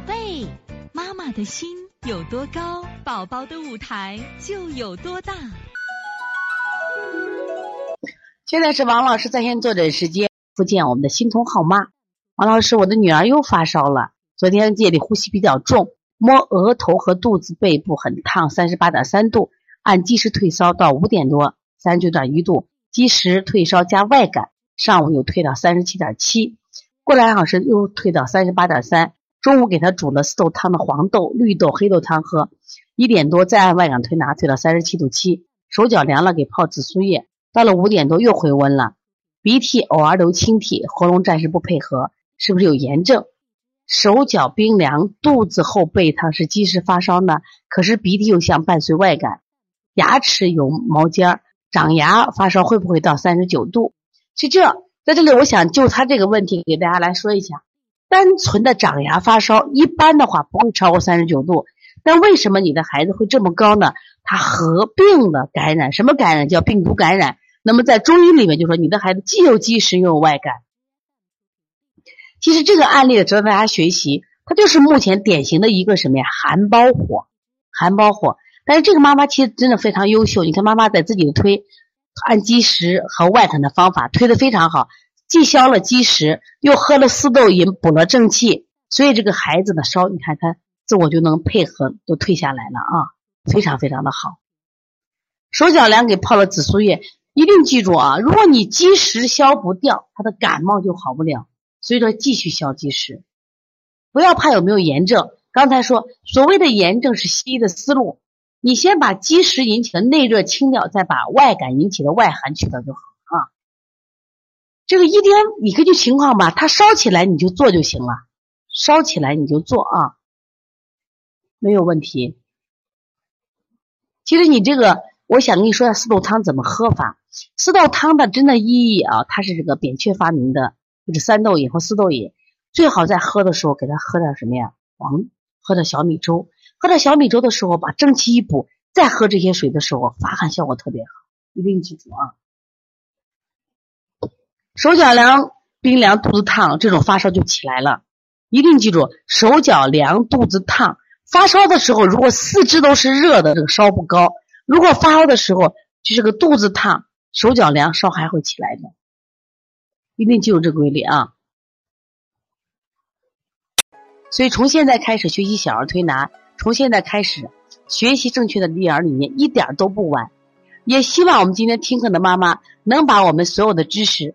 宝贝，妈妈的心有多高，宝宝的舞台就有多大。现在是王老师在线坐诊时间，复健我们的心通好妈。王老师，我的女儿又发烧了，昨天夜里呼吸比较重，摸额头和肚子、背部很烫，三十八点三度，按计时退烧到五点多，三十九点一度，即时退烧加外感，上午又退到三十七点七，过两小时又退到三十八点三。中午给他煮了四豆汤的黄豆、绿豆、黑豆汤喝，一点多再按外感推拿推到三十七度七，手脚凉了给泡紫苏叶，到了五点多又回温了，鼻涕偶尔流清涕，喉咙暂时不配合，是不是有炎症？手脚冰凉，肚子后背疼，是积食发烧呢？可是鼻涕又像伴随外感，牙齿有毛尖儿，长牙发烧会不会到三十九度？是这，在这里我想就他这个问题给大家来说一下。单纯的长牙发烧，一般的话不会超过三十九度。但为什么你的孩子会这么高呢？他合并了感染，什么感染？叫病毒感染。那么在中医里面就说，你的孩子既有积食又有外感。其实这个案例值得大家学习，它就是目前典型的一个什么呀？寒包火，寒包火。但是这个妈妈其实真的非常优秀，你看妈妈在自己的推，按积食和外感的方法推的非常好。既消了积食，又喝了四豆饮，补了正气，所以这个孩子的烧，你看他自我就能配合，都退下来了啊，非常非常的好。手脚凉给泡了紫苏叶，一定记住啊，如果你积食消不掉，他的感冒就好不了，所以说继续消积食，不要怕有没有炎症。刚才说所谓的炎症是西医的思路，你先把积食引起的内热清掉，再把外感引起的外寒去掉就好。这个一天你根据情况吧，它烧起来你就做就行了，烧起来你就做啊，没有问题。其实你这个，我想跟你说下四豆汤怎么喝法。四豆汤的真的意义啊，它是这个扁鹊发明的，就是三豆饮和四豆饮，最好在喝的时候给他喝点什么呀？黄，喝点小米粥，喝点小米粥的时候把正气一补，再喝这些水的时候发汗效果特别好，一定记住啊。手脚凉、冰凉、肚子烫，这种发烧就起来了。一定记住，手脚凉、肚子烫，发烧的时候，如果四肢都是热的，这个烧不高；如果发烧的时候，就是个肚子烫、手脚凉，烧还会起来的。一定记住这个规律啊！所以从现在开始学习小儿推拿，从现在开始学习正确的育儿理念，一点都不晚。也希望我们今天听课的妈妈能把我们所有的知识。